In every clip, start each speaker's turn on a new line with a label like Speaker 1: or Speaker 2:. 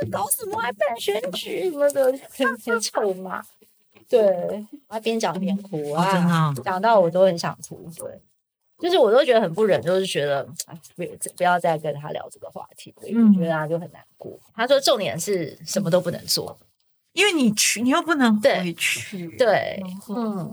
Speaker 1: 是搞什么还办选举什么的，天天臭骂。对，他边讲边哭啊，讲、哦、到我都很想哭。对，就是我都觉得很不忍，就是觉得不不要再跟他聊这个话题，对，嗯、觉得他就很难过。他说重点是什么都不能做，
Speaker 2: 因为你去，你又不能回去。
Speaker 1: 对，对嗯。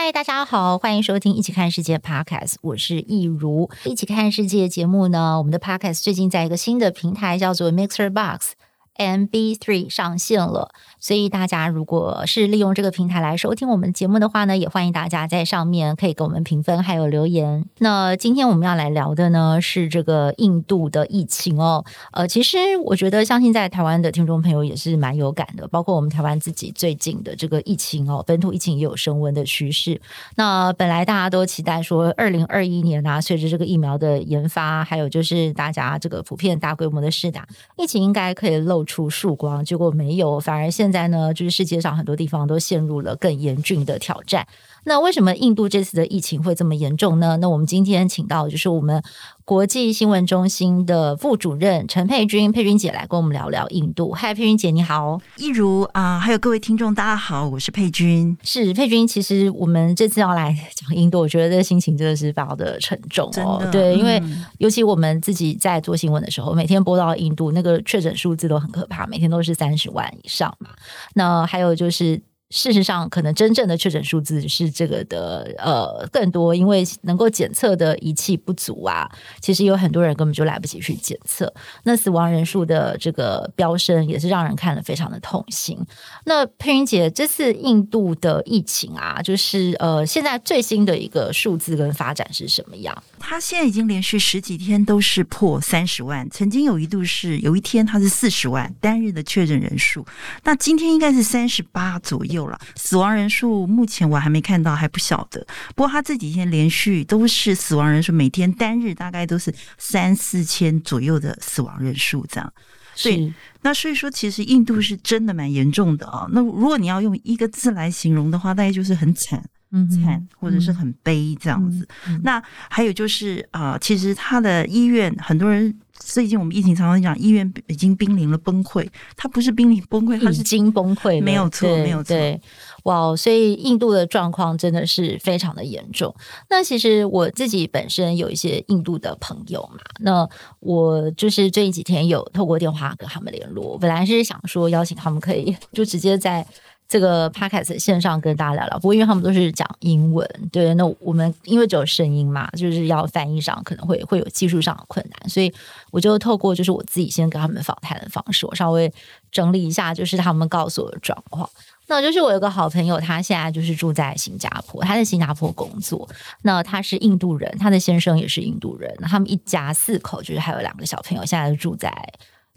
Speaker 3: 嗨，大家好，欢迎收听《一起看世界》Podcast，我是易如。《一起看世界》节目呢，我们的 Podcast 最近在一个新的平台叫做 Mixer Box。MB3 上线了，所以大家如果是利用这个平台来收听我们节目的话呢，也欢迎大家在上面可以给我们评分还有留言。那今天我们要来聊的呢是这个印度的疫情哦。呃，其实我觉得相信在台湾的听众朋友也是蛮有感的，包括我们台湾自己最近的这个疫情哦，本土疫情也有升温的趋势。那本来大家都期待说，二零二一年啊，随着这个疫苗的研发，还有就是大家这个普遍大规模的试打，疫情应该可以露出曙光，结果没有，反而现在呢，就是世界上很多地方都陷入了更严峻的挑战。那为什么印度这次的疫情会这么严重呢？那我们今天请到就是我们国际新闻中心的副主任陈佩君，佩君姐来跟我们聊聊印度。嗨，佩君姐，你好，
Speaker 2: 一如啊、呃，还有各位听众，大家好，我是佩君。
Speaker 3: 是佩君，其实我们这次要来讲印度，我觉得这个心情真的是非常的沉重哦。对，因为尤其我们自己在做新闻的时候，每天播到印度那个确诊数字都很可怕，每天都是三十万以上嘛。那还有就是。事实上，可能真正的确诊数字是这个的呃更多，因为能够检测的仪器不足啊。其实有很多人根本就来不及去检测。那死亡人数的这个飙升也是让人看了非常的痛心。那佩云姐，这次印度的疫情啊，就是呃现在最新的一个数字跟发展是什么样？
Speaker 2: 他现在已经连续十几天都是破三十万，曾经有一度是有一天他是四十万单日的确诊人数，那今天应该是三十八左右。了，死亡人数目前我还没看到，还不晓得。不过他这几天连续都是死亡人数，每天单日大概都是三四千左右的死亡人数这样。所以，那所以说，其实印度是真的蛮严重的啊。那如果你要用一个字来形容的话，大概就是很惨，嗯，惨或者是很悲这样子。那还有就是啊、呃，其实他的医院很多人。最近我们疫情常常讲，医院已经濒临了崩溃。它不是濒临崩溃，它是
Speaker 3: 已经崩溃，
Speaker 2: 没有错，没有错。
Speaker 3: 对，哇，所以印度的状况真的是非常的严重。那其实我自己本身有一些印度的朋友嘛，那我就是最近几天有透过电话跟他们联络，本来是想说邀请他们可以就直接在。这个 podcast 线上跟大家聊聊，不过因为他们都是讲英文，对，那我们因为只有声音嘛，就是要翻译上可能会会有技术上的困难，所以我就透过就是我自己先跟他们访谈的方式，我稍微整理一下，就是他们告诉我的状况。那就是我有个好朋友，他现在就是住在新加坡，他在新加坡工作。那他是印度人，他的先生也是印度人，他们一家四口就是还有两个小朋友，现在住在。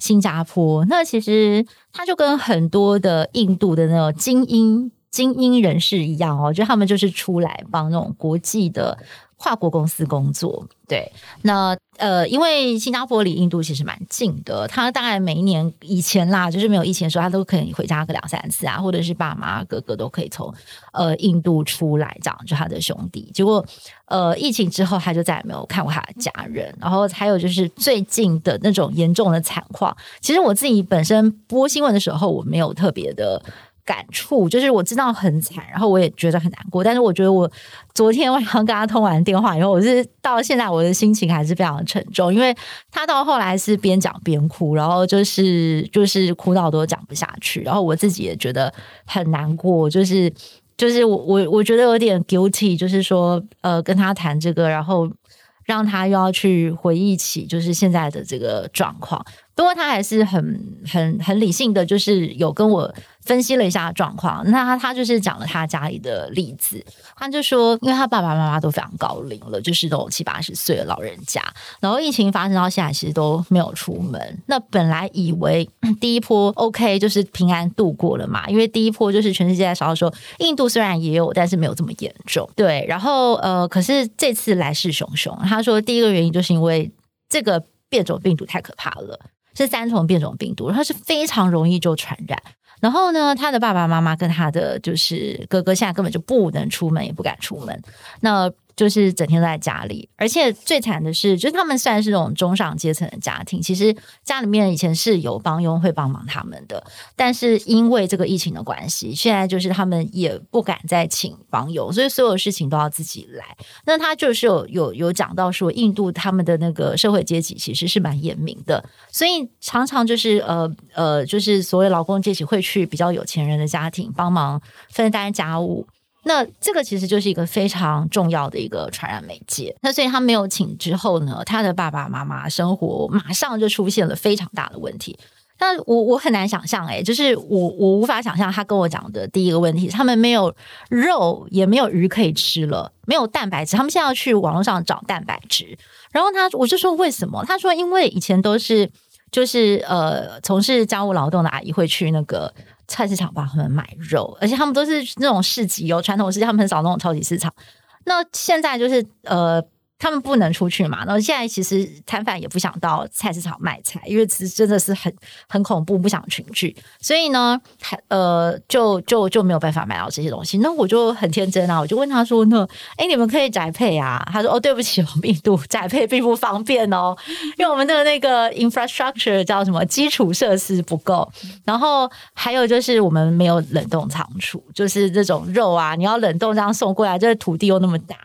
Speaker 3: 新加坡，那其实他就跟很多的印度的那种精英精英人士一样哦，就他们就是出来帮那种国际的。跨国公司工作，对，那呃，因为新加坡离印度其实蛮近的，他大概每一年以前啦，就是没有疫情的时候，他都可以回家个两三次啊，或者是爸妈哥哥都可以从呃印度出来，这样就他的兄弟。结果呃，疫情之后他就再也没有看过他的家人，然后还有就是最近的那种严重的惨况，其实我自己本身播新闻的时候，我没有特别的。感触就是我知道很惨，然后我也觉得很难过。但是我觉得我昨天晚上跟他通完电话以后，我是到现在我的心情还是非常沉重，因为他到后来是边讲边哭，然后就是就是哭到都讲不下去，然后我自己也觉得很难过，就是就是我我我觉得有点 guilty，就是说呃跟他谈这个，然后让他又要去回忆起就是现在的这个状况。不过他还是很很很理性的，就是有跟我分析了一下状况。那他他就是讲了他家里的例子，他就说，因为他爸爸妈妈都非常高龄了，就是都七八十岁的老人家，然后疫情发生到现在，其实都没有出门。那本来以为第一波 OK，就是平安度过了嘛，因为第一波就是全世界在烧的时候，印度虽然也有，但是没有这么严重。对，然后呃，可是这次来势汹汹。他说第一个原因就是因为这个变种病毒太可怕了。是三重变种病毒，它是非常容易就传染。然后呢，他的爸爸妈妈跟他的就是哥哥，现在根本就不能出门，也不敢出门。那。就是整天都在家里，而且最惨的是，就是他们虽然是那种中上阶层的家庭，其实家里面以前是有帮佣会帮忙他们的，但是因为这个疫情的关系，现在就是他们也不敢再请帮佣，所以所有事情都要自己来。那他就是有有有讲到说，印度他们的那个社会阶级其实是蛮严明的，所以常常就是呃呃，就是所谓劳工阶级会去比较有钱人的家庭帮忙分担家务。那这个其实就是一个非常重要的一个传染媒介。那所以他没有请之后呢，他的爸爸妈妈生活马上就出现了非常大的问题。那我我很难想象，诶，就是我我无法想象他跟我讲的第一个问题，他们没有肉也没有鱼可以吃了，没有蛋白质，他们现在要去网络上找蛋白质。然后他我就说为什么？他说因为以前都是就是呃从事家务劳动的阿姨会去那个。菜市场帮他们买肉，而且他们都是那种市集哦，传统市集，他们很少那种超级市场。那现在就是呃。他们不能出去嘛，然后现在其实摊贩也不想到菜市场卖菜，因为其实真的是很很恐怖，不想群聚，所以呢，呃，就就就没有办法买到这些东西。那我就很天真啊，我就问他说：“那哎，你们可以宅配啊？”他说：“哦，对不起，我们印度宅配并不方便哦，因为我们的那个 infrastructure 叫什么基础设施不够，然后还有就是我们没有冷冻仓储，就是这种肉啊，你要冷冻这样送过来，这个土地又那么大。”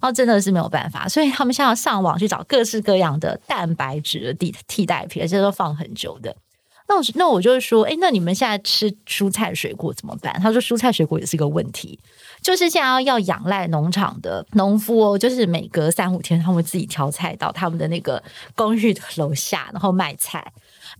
Speaker 3: 然后真的是没有办法，所以他们现在要上网去找各式各样的蛋白质的替替代品，而且都放很久的。那我那我就是说，哎，那你们现在吃蔬菜水果怎么办？他说蔬菜水果也是一个问题，就是现在要要仰赖农场的农夫哦，就是每隔三五天他们会自己挑菜到他们的那个公寓的楼下，然后卖菜。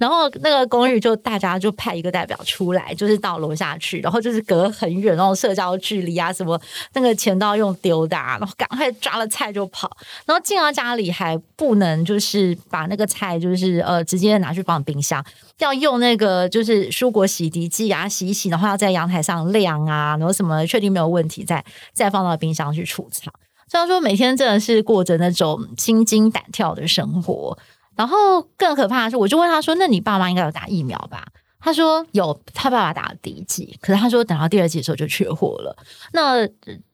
Speaker 3: 然后那个公寓就大家就派一个代表出来，就是到楼下去，然后就是隔很远，那种社交距离啊什么，那个钱都要用丢的，啊，然后赶快抓了菜就跑，然后进到家里还不能就是把那个菜就是呃直接拿去放冰箱，要用那个就是蔬果洗涤剂啊洗一洗，然后要在阳台上晾啊，然后什么确定没有问题再再放到冰箱去储藏。虽然说每天真的是过着那种心惊胆跳的生活。然后更可怕的是，我就问他说：“那你爸妈应该有打疫苗吧？”他说：“有，他爸爸打了第一剂，可是他说等到第二剂的时候就缺货了。那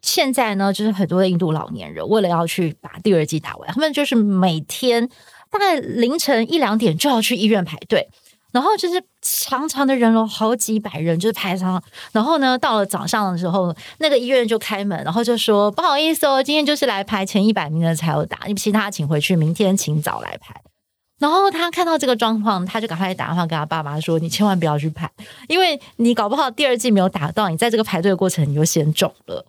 Speaker 3: 现在呢，就是很多的印度老年人为了要去把第二剂打完，他们就是每天大概凌晨一两点就要去医院排队，然后就是长长的人龙，好几百人就是排上。然后呢，到了早上的时候，那个医院就开门，然后就说：不好意思哦，今天就是来排前一百名的才有打，你其他请回去，明天请早来排。”然后他看到这个状况，他就赶快打电话跟他爸妈说：“你千万不要去排，因为你搞不好第二季没有打到，你在这个排队的过程你就先肿了。”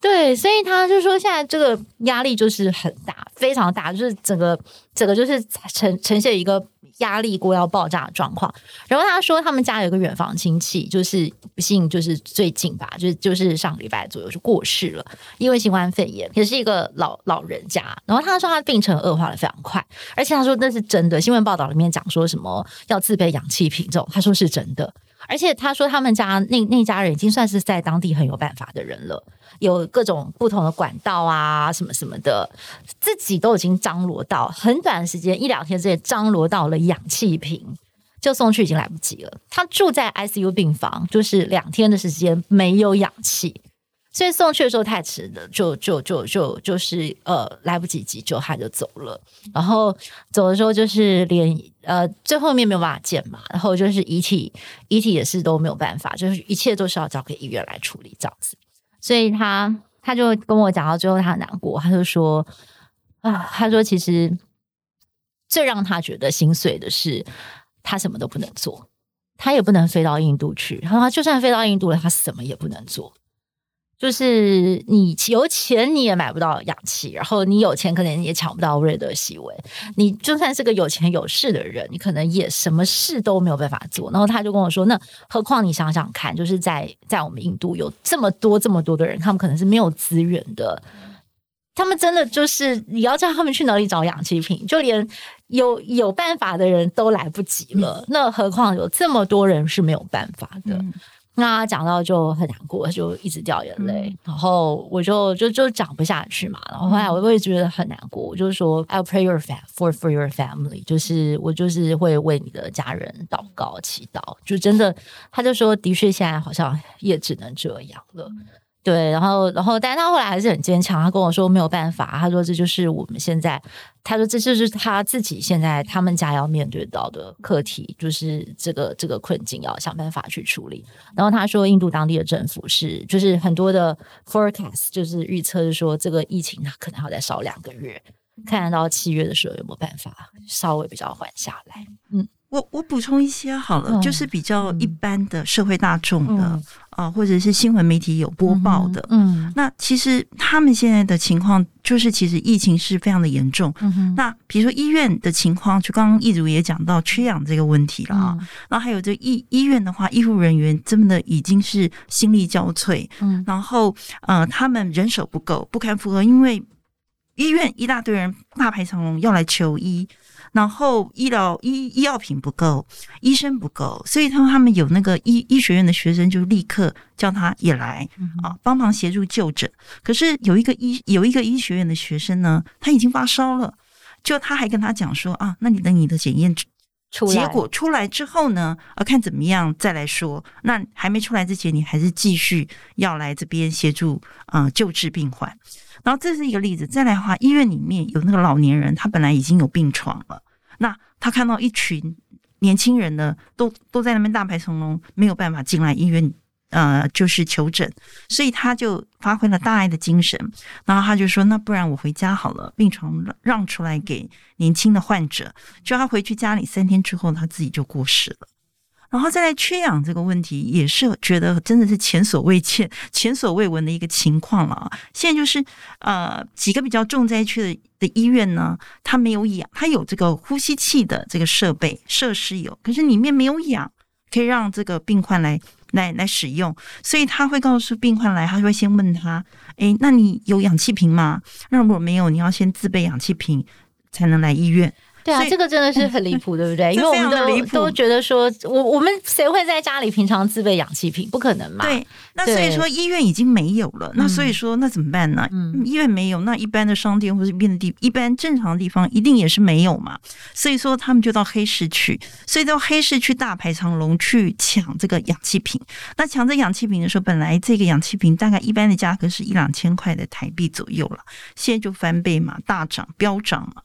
Speaker 3: 对，所以他就说现在这个压力就是很大，非常大，就是整个整个就是呈呈现一个。压力锅要爆炸的状况，然后他说他们家有个远房亲戚，就是不幸就是最近吧，就是就是上个礼拜左右就过世了，因为新冠肺炎，也是一个老老人家。然后他说他病程恶化的非常快，而且他说那是真的，新闻报道里面讲说什么要自备氧气瓶这种，他说是真的。而且他说他们家那那家人已经算是在当地很有办法的人了，有各种不同的管道啊，什么什么的，自己都已经张罗到很短的时间一两天之内张罗到了氧气瓶，就送去已经来不及了。他住在 ICU 病房，就是两天的时间没有氧气。所以送去的时候太迟了，就就就就就是呃来不及急救，他就走了。然后走的时候就是连呃最后面没有办法见嘛，然后就是遗体遗体也是都没有办法，就是一切都是要交给医院来处理这样子。所以他他就跟我讲到最后他很难过，他就说啊，他说其实最让他觉得心碎的是他什么都不能做，他也不能飞到印度去。他说他就算飞到印度了，他什么也不能做。就是你有钱你也买不到氧气，然后你有钱可能也抢不到瑞德西韦。你就算是个有钱有势的人，你可能也什么事都没有办法做。然后他就跟我说：“那何况你想想看，就是在在我们印度有这么多这么多的人，他们可能是没有资源的，他们真的就是你要叫他们去哪里找氧气瓶，就连有有办法的人都来不及了。那何况有这么多人是没有办法的。”那讲到就很难过，就一直掉眼泪，嗯、然后我就就就讲不下去嘛。然后后来我会觉得很难过，我就说 I'll pray your fam for for your family，就是我就是会为你的家人祷告祈祷。就真的，他就说的确现在好像也只能这样了。对，然后，然后，但是他后来还是很坚强。他跟我说没有办法，他说这就是我们现在，他说这就是他自己现在他们家要面对到的课题，就是这个这个困境要想办法去处理。然后他说，印度当地的政府是就是很多的 forecast，就是预测是说这个疫情它可能要再烧两个月，看得到七月的时候有没有办法稍微比较缓下来。嗯。
Speaker 2: 我我补充一些好了，嗯、就是比较一般的社会大众的啊、嗯呃，或者是新闻媒体有播报的。嗯，那其实他们现在的情况就是，其实疫情是非常的严重。嗯哼，那比如说医院的情况，就刚刚一如也讲到缺氧这个问题了啊。嗯、然后还有这医医院的话，医护人员真的已经是心力交瘁。嗯，然后呃，他们人手不够，不堪负荷，因为医院一大堆人大排长龙要来求医。然后医疗医医药品不够，医生不够，所以他们他们有那个医医学院的学生就立刻叫他也来啊，帮忙协助就诊。可是有一个医有一个医学院的学生呢，他已经发烧了，就他还跟他讲说啊，那你等你的检验结果出来之后呢，啊看怎么样再来说。那还没出来之前，你还是继续要来这边协助啊、呃、救治病患。然后这是一个例子。再来的话，医院里面有那个老年人，他本来已经有病床了。那他看到一群年轻人呢，都都在那边大排长龙，没有办法进来医院，呃，就是求诊，所以他就发挥了大爱的精神，然后他就说：“那不然我回家好了，病床让出来给年轻的患者。”就他回去家里三天之后，他自己就过世了。然后再来缺氧这个问题，也是觉得真的是前所未见、前所未闻的一个情况了啊！现在就是呃几个比较重灾区的的医院呢，它没有氧，它有这个呼吸器的这个设备设施有，可是里面没有氧，可以让这个病患来来来使用，所以他会告诉病患来，他就会先问他：诶，那你有氧气瓶吗？那如果没有，你要先自备氧气瓶才能来医院。
Speaker 3: 对啊，这个真的是很离谱，对不对？因为我们都都觉得说，我我们谁会在家里平常自备氧气瓶？不可能嘛。
Speaker 2: 对，那所以说医院已经没有了，那所以说那怎么办呢？嗯，医院没有，那一般的商店或者一般的地，一般正常的地方一定也是没有嘛。所以说他们就到黑市去，所以到黑市去大排长龙去抢这个氧气瓶。那抢这氧气瓶的时候，本来这个氧气瓶大概一般的价格是一两千块的台币左右了，现在就翻倍嘛，大涨飙涨嘛。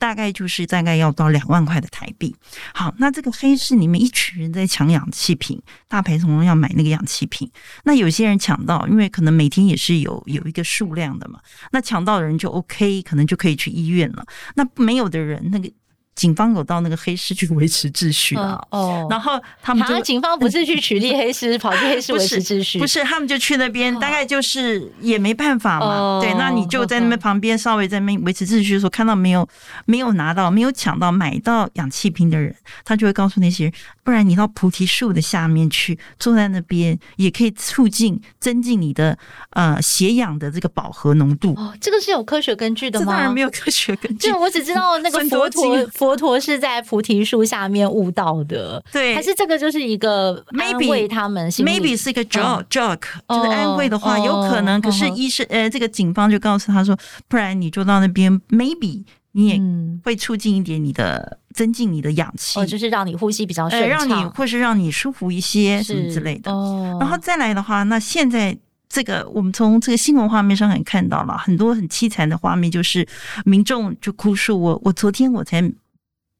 Speaker 2: 大概就是大概要到两万块的台币。好，那这个黑市里面一群人在抢氧气瓶，大排长龙要买那个氧气瓶。那有些人抢到，因为可能每天也是有有一个数量的嘛。那抢到的人就 OK，可能就可以去医院了。那没有的人，那个。警方有到那个黑市去维持秩序啊，哦，然后他们就
Speaker 3: 警方不是去取缔黑市，跑去黑市维持秩序，
Speaker 2: 不是，他们就去那边，大概就是也没办法嘛，对，那你就在那边旁边稍微在那边维持秩序的时候，看到没有没有拿到没有抢到买到氧气瓶的人，他就会告诉那些人，不然你到菩提树的下面去，坐在那边也可以促进增进你的呃血氧的这个饱和浓度。
Speaker 3: 哦，这个是有科学根据的吗？
Speaker 2: 当然没有科学根据，
Speaker 3: 就我只知道那个佛陀佛。佛陀是在菩提树下面悟道的，
Speaker 2: 对，
Speaker 3: 还是这个就是一个安慰他们
Speaker 2: ？Maybe 是一个 joke joke，就是安慰的话，有可能。可是医生呃，这个警方就告诉他说，不然你就到那边，maybe 你也会促进一点你的增进你的氧气，
Speaker 3: 就是让你呼吸比较顺畅，
Speaker 2: 让你或是让你舒服一些什么之类的。然后再来的话，那现在这个我们从这个新闻画面上很看到了很多很凄惨的画面，就是民众就哭诉，我我昨天我才。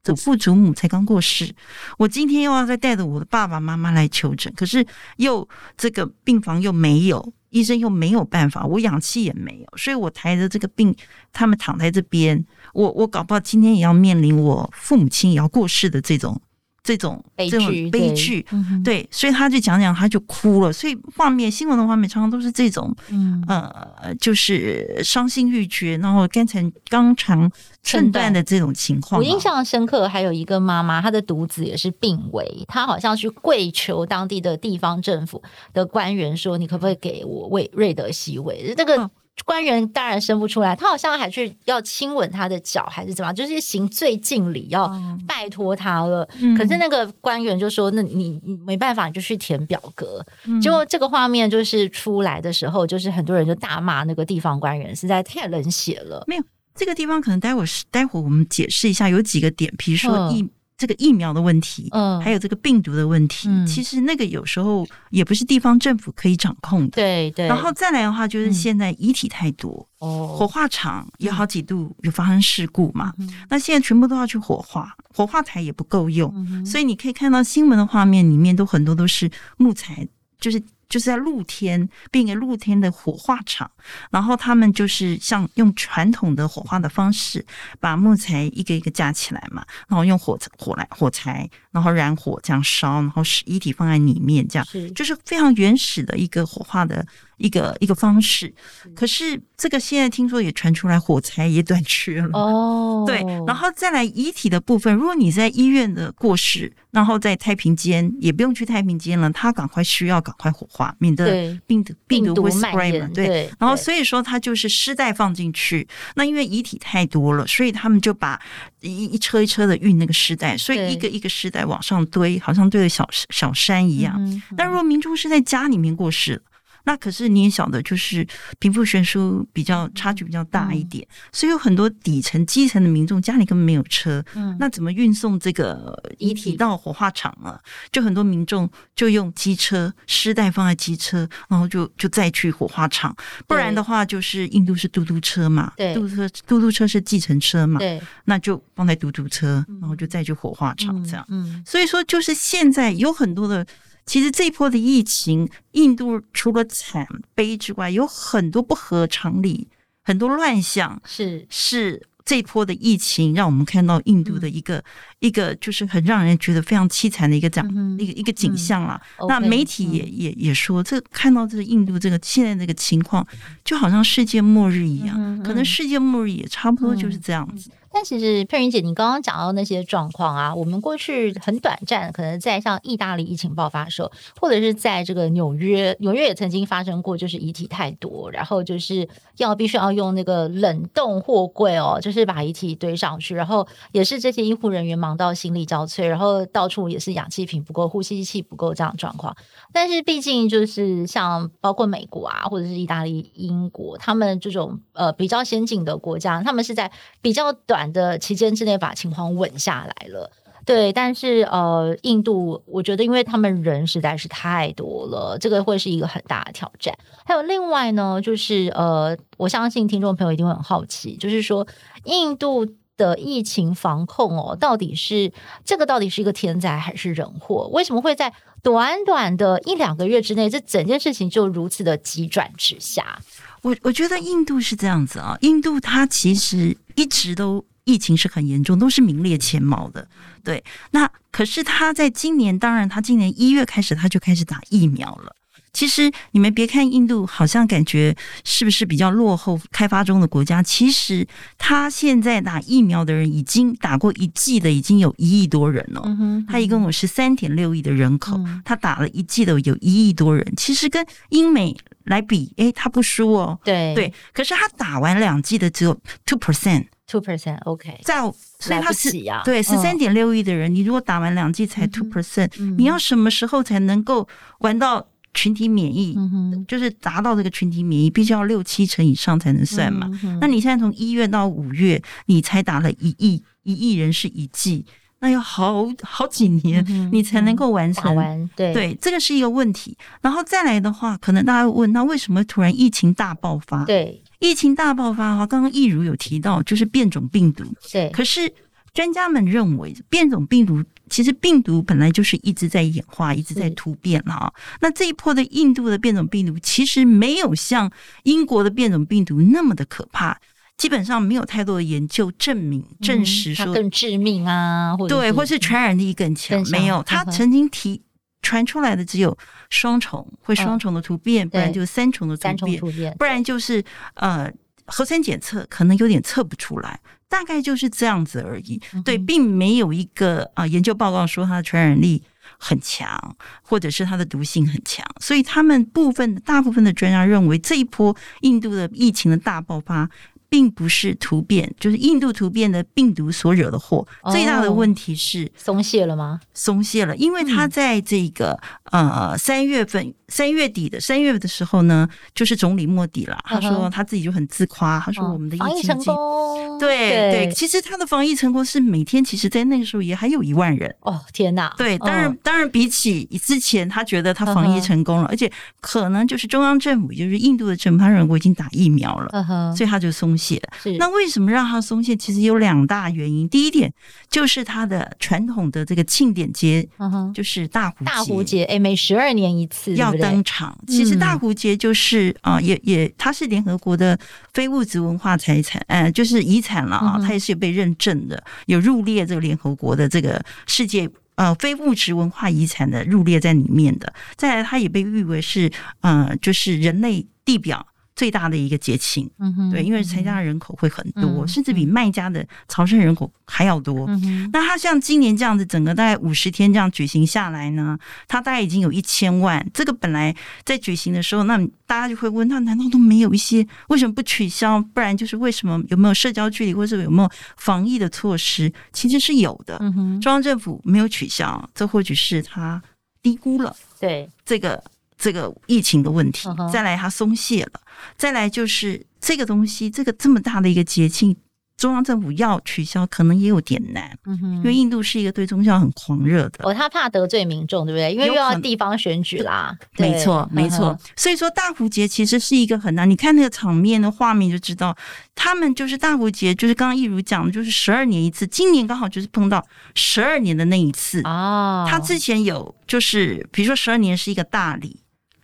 Speaker 2: 祖父祖母才刚过世，我今天又要再带着我的爸爸妈妈来求诊，可是又这个病房又没有，医生又没有办法，我氧气也没有，所以我抬着这个病，他们躺在这边，我我搞不好今天也要面临我父母亲也要过世的这种这种
Speaker 3: 悲剧，
Speaker 2: 这种悲
Speaker 3: 剧，
Speaker 2: 对，所以他就讲讲，他就哭了。所以画面新闻的画面常常都是这种，嗯呃，就是伤心欲绝，然后肝肠肝肠寸断的这种情况。
Speaker 3: 我印象深刻，还有一个妈妈，她的独子也是病危，她好像去跪求当地的地方政府的官员说：“你可不可以给我喂瑞德西韦？”这个。嗯官员当然生不出来，他好像还去要亲吻他的脚，还是怎么样？就是行最敬礼，要拜托他了。嗯、可是那个官员就说：“那你你没办法，你就去填表格。嗯”结果这个画面就是出来的时候，就是很多人就大骂那个地方官员实在太冷血了。
Speaker 2: 没有这个地方，可能待会儿待会儿我们解释一下，有几个点，比如说一。嗯这个疫苗的问题，嗯，还有这个病毒的问题，嗯，其实那个有时候也不是地方政府可以掌控的，
Speaker 3: 对对。
Speaker 2: 然后再来的话，就是现在遗体太多，哦，火化场有好几度有发生事故嘛，嗯，那现在全部都要去火化，火化台也不够用，嗯，所以你可以看到新闻的画面里面都很多都是木材，就是。就是在露天，并且露天的火化场，然后他们就是像用传统的火化的方式，把木材一个一个架起来嘛，然后用火火来火柴，然后燃火这样烧，然后使遗体放在里面，这样是就是非常原始的一个火化的。一个一个方式，可是这个现在听说也传出来火柴也短缺了哦。对，然后再来遗体的部分，如果你在医院的过世，然后在太平间也不用去太平间了，他赶快需要赶快火化，免得病毒病毒会 spread 嘛。对，然后所以说他就是尸袋放进去，那因为遗体太多了，所以他们就把一一车一车的运那个尸袋，所以一个一个尸袋往上堆，好像堆了小小山一样。但如果民众是在家里面过世。那可是你也晓得，就是贫富悬殊比较差距比较大一点，嗯、所以有很多底层基层的民众家里根本没有车，嗯，那怎么运送这个遗体到火化场啊？就很多民众就用机车，尸袋放在机车，然后就就再去火化场，不然的话就是印度是嘟嘟车嘛，对，嘟嘟车嘟嘟车是计程车嘛，对，那就放在嘟嘟车，然后就再去火化场这样，嗯，嗯，所以说就是现在有很多的。其实这一波的疫情，印度除了惨悲之外，有很多不合常理，很多乱象。是是，这一波的疫情让我们看到印度的一个、嗯、一个，就是很让人觉得非常凄惨的一个这样、嗯、一个一个景象了。嗯、那媒体也、嗯、也也说，这看到这个印度这个现在这个情况，就好像世界末日一样。嗯、可能世界末日也差不多就是这样子。
Speaker 3: 但其实佩云姐，你刚刚讲到那些状况啊，我们过去很短暂，可能在像意大利疫情爆发的时候，或者是在这个纽约，纽约也曾经发生过，就是遗体太多，然后就是要必须要用那个冷冻货柜哦，就是把遗体堆上去，然后也是这些医护人员忙到心力交瘁，然后到处也是氧气瓶不够、呼吸器不够这样的状况。但是毕竟就是像包括美国啊，或者是意大利、英国，他们这种呃比较先进的国家，他们是在比较短。的期间之内把情况稳下来了，对，但是呃，印度我觉得，因为他们人实在是太多了，这个会是一个很大的挑战。还有另外呢，就是呃，我相信听众朋友一定会很好奇，就是说印度的疫情防控哦，到底是这个到底是一个天灾还是人祸？为什么会在短短的一两个月之内，这整件事情就如此的急转直下？
Speaker 2: 我我觉得印度是这样子啊，印度它其实一直都。疫情是很严重，都是名列前茅的。对，那可是他在今年，当然他今年一月开始他就开始打疫苗了。其实你们别看印度好像感觉是不是比较落后、开发中的国家，其实他现在打疫苗的人已经打过一剂的已经有一亿多人了。他一共有十三点六亿的人口，他打了一剂的有一亿多人。其实跟英美来比，诶，他不输哦。对对，可是他打完两剂的只有 two percent。
Speaker 3: Two percent，OK，
Speaker 2: 在所以他是对十三点六亿的人，你如果打完两剂才 two percent，你要什么时候才能够玩到群体免疫？嗯，就是达到这个群体免疫，必须要六七成以上才能算嘛。那你现在从一月到五月，你才打了一亿一亿人是一剂，那要好好几年你才能够完成。完对对，这个是一个问题。然后再来的话，可能大家会问，那为什么突然疫情大爆发？对。疫情大爆发哈，刚刚易如有提到，就是变种病毒。对，可是专家们认为，变种病毒其实病毒本来就是一直在演化，一直在突变哈。那这一波的印度的变种病毒，其实没有像英国的变种病毒那么的可怕。基本上没有太多的研究证明证实说、
Speaker 3: 嗯、更致命啊，或者
Speaker 2: 对，或是传染力更强。没有，他曾经提传出来的只有双重，会双重的突变，不然就是三重的突变，不然就是呃核酸检测可能有点测不出来，大概就是这样子而已。对，并没有一个啊、呃、研究报告说它的传染力很强，或者是它的毒性很强，所以他们部分大部分的专家认为这一波印度的疫情的大爆发。并不是突变，就是印度突变的病毒所惹的祸。哦、最大的问题是
Speaker 3: 松懈了吗？
Speaker 2: 松懈了，因为他在这个、嗯、呃三月份。三月底的三月的时候呢，就是总理莫迪了。他说他自己就很自夸，他说我们的疫情成功。对对，其实他的防疫成功是每天，其实，在那个时候也还有一万人。
Speaker 3: 哦天哪！
Speaker 2: 对，当然当然，比起之前，他觉得他防疫成功了，而且可能就是中央政府，就是印度的政府，他认为我已经打疫苗了，所以他就松懈。那为什么让他松懈？其实有两大原因。第一点就是他的传统的这个庆典节，就是大壶节。
Speaker 3: 大壶节，哎，每十二年一次要。
Speaker 2: 登场，其实大壶节就是啊、也也，它是联合国的非物质文化财产，呃，就是遗产了啊，它也是有被认证的，有入列这个联合国的这个世界呃非物质文化遗产的入列在里面的。再来，它也被誉为是呃，就是人类地表。最大的一个节庆，嗯哼，对，因为参加的人口会很多，嗯、甚至比卖家的朝圣人口还要多。嗯、那他像今年这样子，整个大概五十天这样举行下来呢，他大概已经有一千万。这个本来在举行的时候，那大家就会问，那难道都没有一些为什么不取消？不然就是为什么有没有社交距离，或者有没有防疫的措施？其实是有的。中央政府没有取消，这或许是他低估了对这个。这个疫情的问题，再来它松懈了，再来就是这个东西，这个这么大的一个节庆，中央政府要取消，可能也有点难，嗯哼，因为印度是一个对宗教很狂热的，
Speaker 3: 哦，他怕得罪民众，对不对？因为又要地方选举啦，
Speaker 2: 没错，没错。所以说大壶节其实是一个很难，你看那个场面的画面就知道，他们就是大壶节，就是刚刚一如讲的，就是十二年一次，今年刚好就是碰到十二年的那一次哦。他之前有就是，比如说十二年是一个大礼。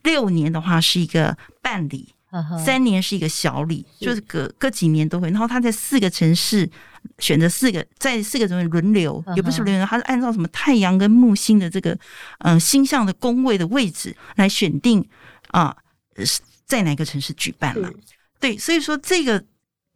Speaker 2: 六年的话是一个半礼，三年是一个小礼，就是隔隔几年都会。然后他在四个城市选择四个，在四个城市轮流，也不是轮流，他是按照什么太阳跟木星的这个嗯星象的宫位的位置来选定啊，在哪个城市举办了？对，所以说这个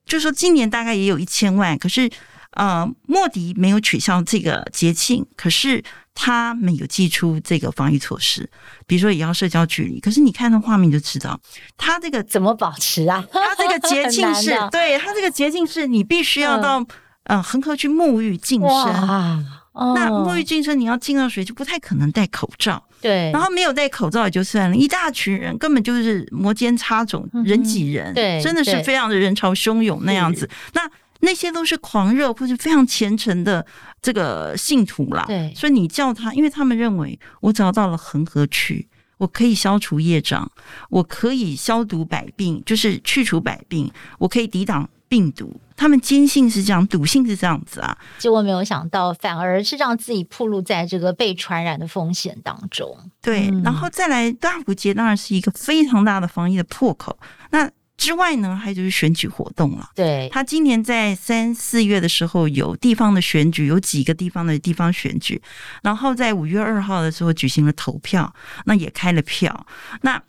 Speaker 2: 就是说今年大概也有一千万，可是呃，莫迪没有取消这个节庆，可是。他们有寄出这个防疫措施，比如说也要社交距离。可是你看那画面就知道，他这个
Speaker 3: 怎么保持啊？
Speaker 2: 他这个捷径是 对他这个捷径是你必须要到嗯恒河去沐浴净身。那沐浴净身，你要进到水就不太可能戴口罩。
Speaker 3: 对，
Speaker 2: 然后没有戴口罩也就算了，一大群人根本就是摩肩擦踵，人挤人，对，真的是非常的人潮汹涌那样子。那那些都是狂热或者非常虔诚的这个信徒啦，对，所以你叫他，因为他们认为我找到了恒河去，我可以消除业障，我可以消毒百病，就是去除百病，我可以抵挡病毒。他们坚信是这样，笃信是这样子啊。
Speaker 3: 结果没有想到，反而是让自己暴露在这个被传染的风险当中。
Speaker 2: 对，嗯、然后再来大壶节当然是一个非常大的防疫的破口。那之外呢，还有就是选举活动了。对，他今年在三四月的时候有地方的选举，有几个地方的地方选举，然后在五月二号的时候举行了投票，那也开了票，那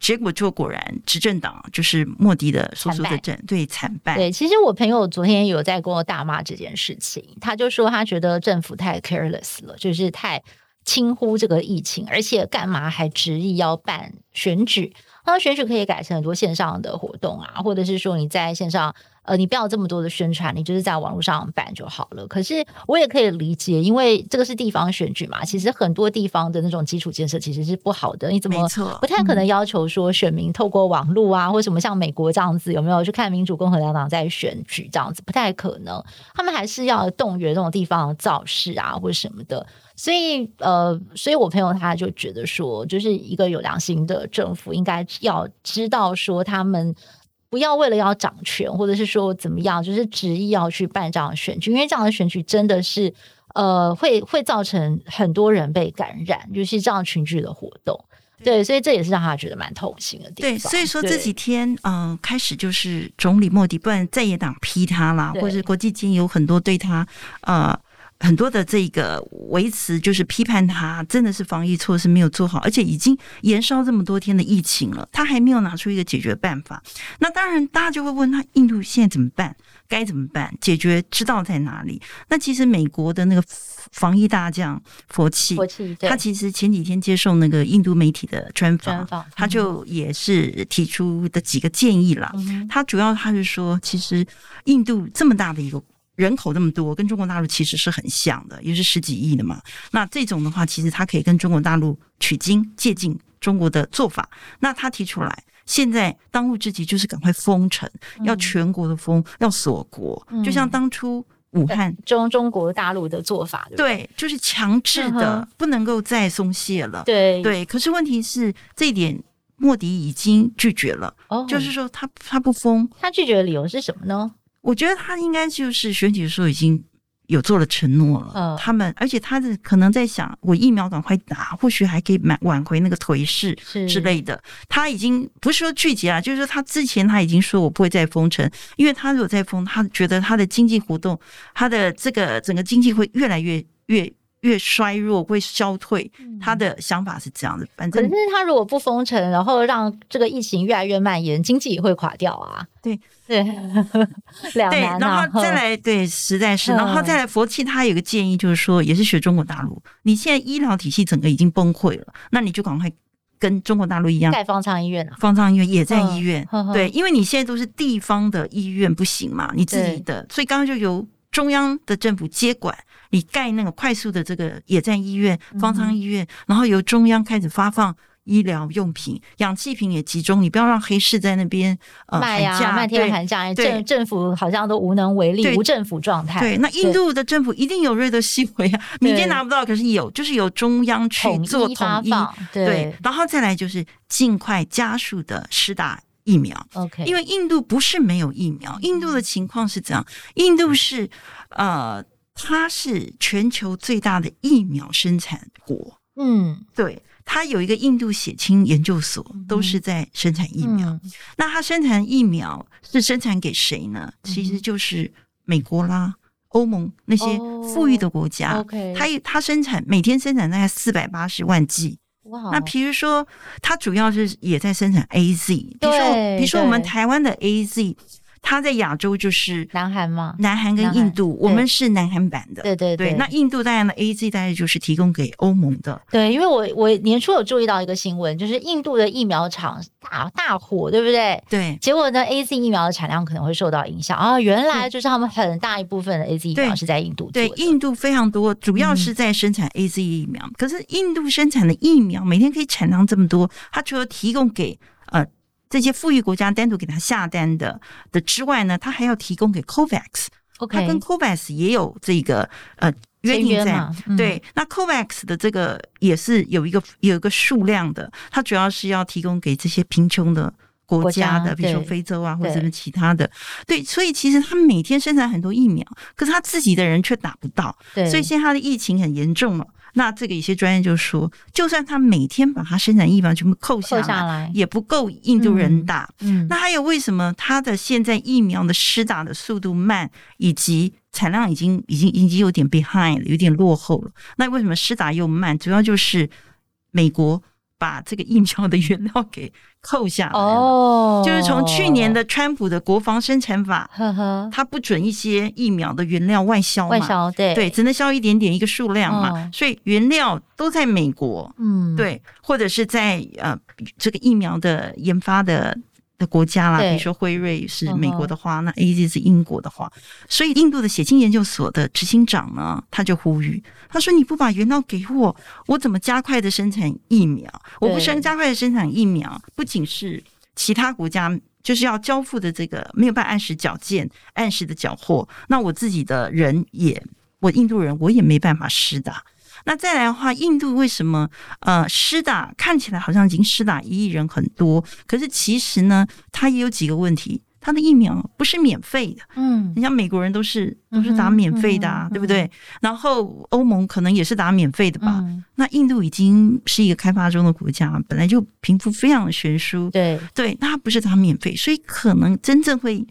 Speaker 2: 结果就果然执政党就是莫迪的所属的政对惨败。
Speaker 3: 对，其实我朋友昨天有在跟我大骂这件事情，他就说他觉得政府太 careless 了，就是太轻忽这个疫情，而且干嘛还执意要办选举。他说选举可以改成很多线上的活动啊，或者是说你在线上，呃，你不要这么多的宣传，你就是在网络上办就好了。可是我也可以理解，因为这个是地方选举嘛，其实很多地方的那种基础建设其实是不好的。你怎么不太可能要求说选民透过网络啊，或什么像美国这样子，有没有去看民主共和两党在选举这样子？不太可能，他们还是要动员这种地方的造势啊，或者什么的。所以，呃，所以我朋友他就觉得说，就是一个有良心的政府应该要知道说，他们不要为了要掌权，或者是说怎么样，就是执意要去办这样的选举，因为这样的选举真的是，呃，会会造成很多人被感染，就是这样群聚的活动。对，所以这也是让他觉得蛮痛心的地方。
Speaker 2: 对，所以说这几天，嗯、呃，开始就是总理莫迪，不然在野党批他啦，或者是国际间有很多对他，呃。很多的这个维持就是批判他，真的是防疫措施没有做好，而且已经延烧这么多天的疫情了，他还没有拿出一个解决办法。那当然，大家就会问他，印度现在怎么办？该怎么办？解决之道在哪里？那其实美国的那个防疫大将佛奇，
Speaker 3: 佛奇，
Speaker 2: 他其实前几天接受那个印度媒体的专访，他就也是提出的几个建议啦。他主要他是说，其实印度这么大的一个。人口那么多，跟中国大陆其实是很像的，也是十几亿的嘛。那这种的话，其实他可以跟中国大陆取经，借鉴中国的做法。那他提出来，现在当务之急就是赶快封城，要全国的封，要锁国，就像当初武汉
Speaker 3: 中中国大陆的做法，
Speaker 2: 对，就是强制的，不能够再松懈了。
Speaker 3: 对
Speaker 2: 对，可是问题是这一点，莫迪已经拒绝了。哦，就是说他他不封，
Speaker 3: 他拒绝的理由是什么呢？
Speaker 2: 我觉得他应该就是选举的时候已经有做了承诺了。嗯，他们，而且他的可能在想，我疫苗赶快打，或许还可以挽挽回那个颓势之类的。他已经不是说拒绝啊，就是说他之前他已经说我不会再封城，因为他如果再封，他觉得他的经济活动，他的这个整个经济会越来越越。越衰弱会消退，他的想法是这样的。反正，
Speaker 3: 可是他如果不封城，然后让这个疫情越来越蔓延，经济也会垮掉啊。
Speaker 2: 对。
Speaker 3: 对，两难、啊、
Speaker 2: 然后再来，对，实在是，然后再来，佛契他有个建议，就是说，也是学中国大陆，你现在医疗体系整个已经崩溃了，那你就赶快跟中国大陆一样盖
Speaker 3: 方舱医院。啊，
Speaker 2: 方舱医院也在医院，对，因为你现在都是地方的医院不行嘛，你自己的，所以刚刚就由中央的政府接管。你盖那个快速的这个野战医院、方舱医院，然后由中央开始发放医疗用品、氧气瓶也集中，你不要让黑市在那边呃
Speaker 3: 卖呀、啊，卖天喊价，政政府好像都无能为力，无政府状态。
Speaker 2: 对，那印度的政府一定有瑞德西韦啊，民间拿不到，可是有，就是由中央去做统一，统一对，对，然后再来就是尽快加速的施打疫苗。OK，因为印度不是没有疫苗，印度的情况是这样，印度是呃。它是全球最大的疫苗生产国，嗯，对，它有一个印度血清研究所，都是在生产疫苗。嗯、那它生产疫苗是生产给谁呢？嗯、其实就是美国啦、欧盟那些富裕的国家。OK，它它生产每天生产大概四百八十万剂。哇，那比如说，它主要是也在生产 AZ，比如说，比如说我们台湾的 AZ。他在亚洲就是
Speaker 3: 南韩吗？
Speaker 2: 南韩跟印度，我们是南韩版的。
Speaker 3: 对对对，
Speaker 2: 对。那印度当然的 AZ 大概就是提供给欧盟的。
Speaker 3: 对，因为我我年初有注意到一个新闻，就是印度的疫苗厂大大火，对不对？
Speaker 2: 对。
Speaker 3: 结果呢，AZ 疫苗的产量可能会受到影响啊。原来就是他们很大一部分的 AZ 疫苗是在印度做的。
Speaker 2: 对，印度非常多，主要是在生产 AZ 疫苗。嗯。可是印度生产的疫苗每天可以产量这么多，它除了提供给呃。这些富裕国家单独给他下单的的之外呢，他还要提供给 COVAX，他、okay. 跟 COVAX 也有这个呃约定在。嗯、对，那 COVAX 的这个也是有一个有一个数量的，它主要是要提供给这些贫穷的国家的，比如说非洲啊或者什么其他的。对，所以其实他每天生产很多疫苗，可是他自己的人却打不到。对，所以现在他的疫情很严重了。那这个有些专业就说，就算他每天把他生产疫苗全部扣下来，下来也不够印度人打。嗯，嗯，那还有为什么他的现在疫苗的施打的速度慢，以及产量已经已经已经有点 behind 了，有点落后了？那为什么施打又慢？主要就是美国。把这个疫苗的原料给扣下来哦，就是从去年的川普的国防生产法，呵呵，他不准一些疫苗的原料外销嘛，
Speaker 3: 外销对。
Speaker 2: 对，只能销一点点一个数量嘛，哦，所以原料都在美国，嗯，对，或者是在呃这个疫苗的研发的。的国家啦，比如说辉瑞是美国的话，那 AZ 是英国的话，所以印度的血清研究所的执行长呢，他就呼吁，他说：“你不把原料给我，我怎么加快的生产疫苗？我不生加快的生产疫苗，不仅是其他国家就是要交付的这个没有办法按时缴件、按时的缴货，那我自己的人也，我印度人我也没办法施打。”那再来的话，印度为什么呃施打看起来好像已经施打一亿人很多，可是其实呢，它也有几个问题。它的疫苗不是免费的，
Speaker 3: 嗯，
Speaker 2: 人家美国人都是都是打免费的啊，嗯、对不对？然后欧盟可能也是打免费的吧？嗯、那印度已经是一个开发中的国家，本来就贫富非常的悬殊，
Speaker 3: 对
Speaker 2: 对，那不是打免费，所以可能真正会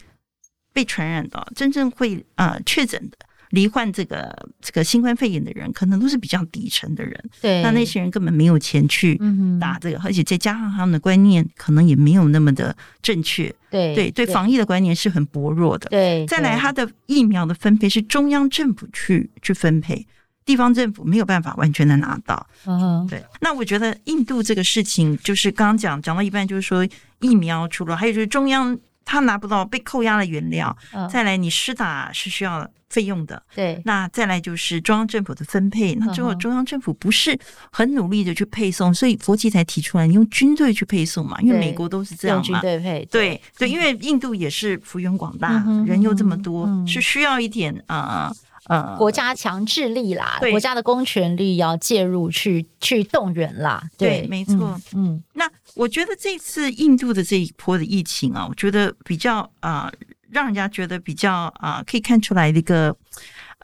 Speaker 2: 被传染的，真正会呃确诊的。罹患这个这个新冠肺炎的人，可能都是比较底层的人。
Speaker 3: 对，
Speaker 2: 那那些人根本没有钱去打这个，而且再加上他们的观念，可能也没有那么的正确。
Speaker 3: 对
Speaker 2: 对对，防疫的观念是很薄弱的。
Speaker 3: 对，
Speaker 2: 再来，他的疫苗的分配是中央政府去去分配，地方政府没有办法完全的拿到。
Speaker 3: 嗯，
Speaker 2: 对。那我觉得印度这个事情，就是刚刚讲讲到一半，就是说疫苗除了，还有就是中央他拿不到被扣押的原料，再来你施打是需要。费用的，
Speaker 3: 对，
Speaker 2: 那再来就是中央政府的分配。那最后中央政府不是很努力的去配送，所以佛奇才提出来，你用军队去配送嘛，因为美国都是这样嘛，
Speaker 3: 用军队配，
Speaker 2: 对。对，因为印度也是幅员广大，人又这么多，是需要一点呃呃
Speaker 3: 国家强制力啦，国家的公权力要介入去去动员啦，对，
Speaker 2: 没错，嗯，那我觉得这次印度的这一波的疫情啊，我觉得比较啊。让人家觉得比较啊、呃，可以看出来的一个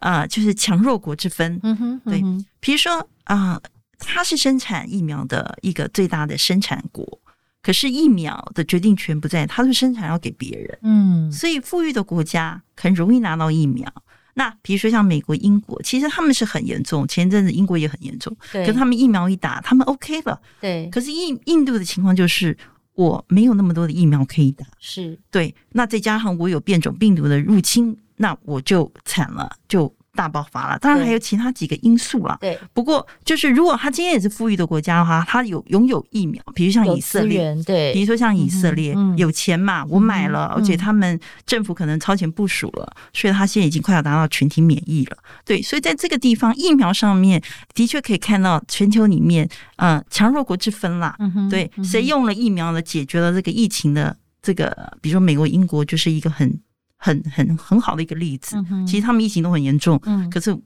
Speaker 2: 啊、呃，就是强弱国之分。
Speaker 3: 嗯哼，
Speaker 2: 对，比如说啊、呃，它是生产疫苗的一个最大的生产国，可是疫苗的决定权不在它，的生产要给别人。
Speaker 3: 嗯，
Speaker 2: 所以富裕的国家很容易拿到疫苗。那比如说像美国、英国，其实他们是很严重。前一阵子英国也很严重，
Speaker 3: 对，
Speaker 2: 可他们疫苗一打，他们 OK 了。
Speaker 3: 对，
Speaker 2: 可是印印度的情况就是。我没有那么多的疫苗可以打，
Speaker 3: 是
Speaker 2: 对。那再加上我有变种病毒的入侵，那我就惨了，就。大爆发了，当然还有其他几个因素啦。
Speaker 3: 对，
Speaker 2: 不过就是如果他今天也是富裕的国家的话，他有拥有疫苗，比如像以色列，
Speaker 3: 对，
Speaker 2: 比如说像以色列、嗯、有钱嘛，我买了，
Speaker 3: 嗯、
Speaker 2: 而且他们政府可能超前部署了，所以他现在已经快要达到群体免疫了。对，所以在这个地方疫苗上面的确可以看到全球里面，嗯、呃，强弱国之分啦。
Speaker 3: 嗯、
Speaker 2: 对，谁用了疫苗呢，解决了这个疫情的这个，比如说美国、英国就是一个很。很很很好的一个例子，其实他们疫情都很严重，
Speaker 3: 嗯，
Speaker 2: 可是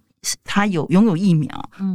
Speaker 2: 他有拥有疫苗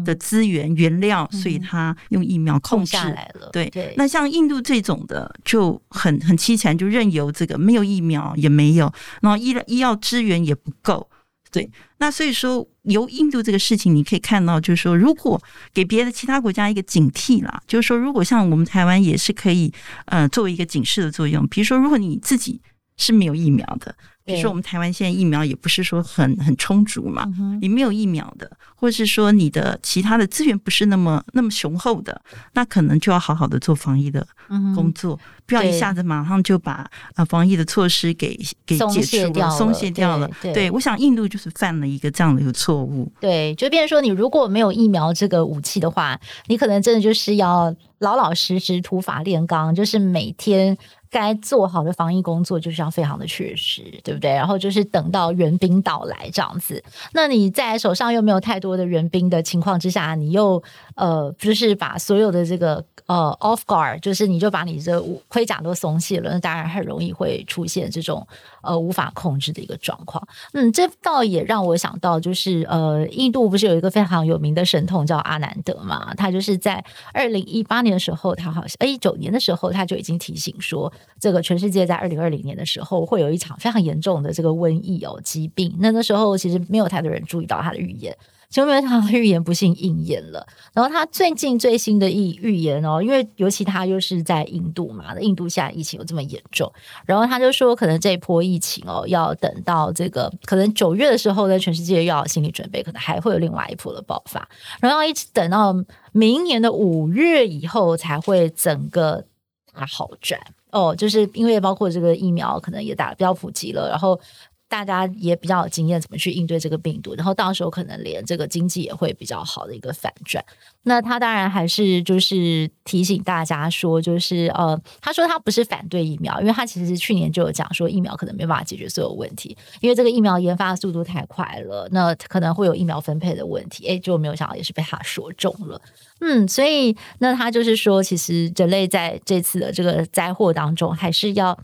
Speaker 2: 的资源原料，所以他用疫苗控制。
Speaker 3: 下来了。
Speaker 2: 对，那像印度这种的就很很凄惨，就任由这个没有疫苗也没有，然后医医药资源也不够，对，那所以说由印度这个事情你可以看到，就是说如果给别的其他国家一个警惕啦，就是说如果像我们台湾也是可以呃作为一个警示的作用，比如说如果你自己是没有疫苗的。比如说，我们台湾现在疫苗也不是说很很充足嘛，你没有疫苗的，或者是说你的其他的资源不是那么那么雄厚的，那可能就要好好的做防疫的工作，不要一下子马上就把呃防疫的措施给给解除了，松懈掉了。对，我想印度就是犯了一个这样的一个错误。
Speaker 3: 对，就变成说，你如果没有疫苗这个武器的话，你可能真的就是要老老实实土法炼钢，就是每天。该做好的防疫工作就是要非常的确实，对不对？然后就是等到援兵到来这样子。那你在手上又没有太多的援兵的情况之下，你又呃，就是把所有的这个呃 off guard，就是你就把你这盔甲都松懈了，那当然很容易会出现这种呃无法控制的一个状况。嗯，这倒也让我想到，就是呃，印度不是有一个非常有名的神童叫阿南德嘛？他就是在二零一八年的时候，他好像一九年的时候，他就已经提醒说。这个全世界在二零二零年的时候会有一场非常严重的这个瘟疫哦疾病，那那时候其实没有太多人注意到他的预言，结果没有他的预言不幸应验了。然后他最近最新的预预言哦，因为尤其他又是在印度嘛，印度现在疫情有这么严重，然后他就说可能这一波疫情哦要等到这个可能九月的时候呢，全世界又要心理准备，可能还会有另外一波的爆发，然后一直等到明年的五月以后才会整个大好转。哦，就是因为包括这个疫苗可能也打得比较普及了，然后大家也比较有经验怎么去应对这个病毒，然后到时候可能连这个经济也会比较好的一个反转。那他当然还是就是提醒大家说，就是呃，他说他不是反对疫苗，因为他其实去年就有讲说疫苗可能没办法解决所有问题，因为这个疫苗研发的速度太快了，那可能会有疫苗分配的问题。诶，就没有想到也是被他说中了。嗯，所以那他就是说，其实人类在这次的这个灾祸当中，还是要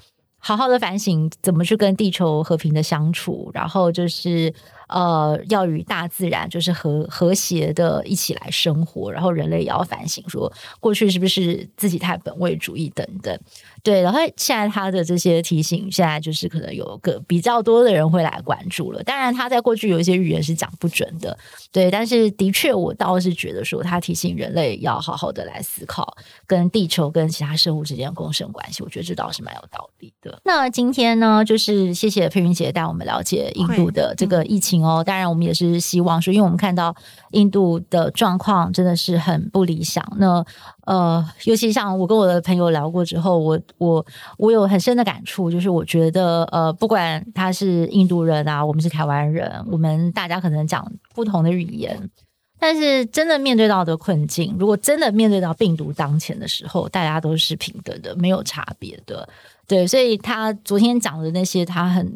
Speaker 3: 好好的反省怎么去跟地球和平的相处，然后就是呃，要与大自然就是和和谐的一起来生活，然后人类也要反省说，过去是不是自己太本位主义等等。对，然后现在他的这些提醒，现在就是可能有个比较多的人会来关注了。当然，他在过去有一些语言是讲不准的，对。但是的确，我倒是觉得说，他提醒人类要好好的来思考跟地球跟其他生物之间的共生关系，我觉得这倒是蛮有道理的。那今天呢，就是谢谢佩云姐带我们了解印度的这个疫情哦。当然，我们也是希望说，因为我们看到印度的状况真的是很不理想。那呃，尤其像我跟我的朋友聊过之后，我我我有很深的感触，就是我觉得呃，不管他是印度人啊，我们是台湾人，我们大家可能讲不同的语言，但是真的面对到的困境，如果真的面对到病毒当前的时候，大家都是平等的，没有差别的。对，所以他昨天讲的那些他很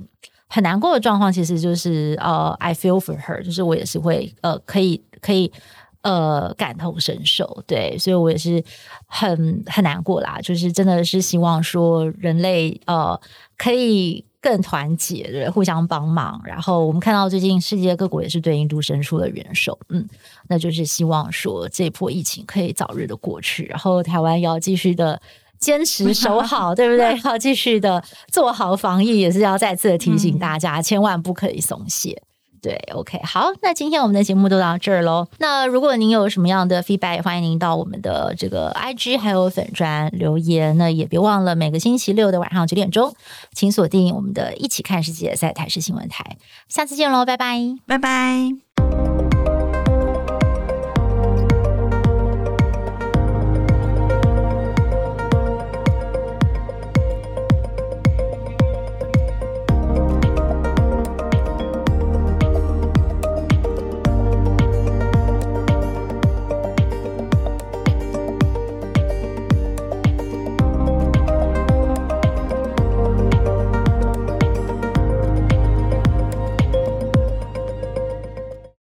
Speaker 3: 很难过的状况，其实就是呃，I feel for her，就是我也是会呃，可以可以。呃，感同身受，对，所以我也是很很难过啦。就是真的是希望说人类呃可以更团结，对，互相帮忙。然后我们看到最近世界各国也是对印度伸出了援手，嗯，那就是希望说这波疫情可以早日的过去，然后台湾要继续的坚持守好，对不对？要继续的做好防疫，也是要再次的提醒大家，嗯、千万不可以松懈。对，OK，好，那今天我们的节目就到这儿喽。那如果您有什么样的 feedback，欢迎您到我们的这个 IG 还有粉专留言。那也别忘了每个星期六的晚上九点钟，请锁定我们的《一起看世界》在台视新闻台。下次见喽，拜拜，
Speaker 2: 拜拜。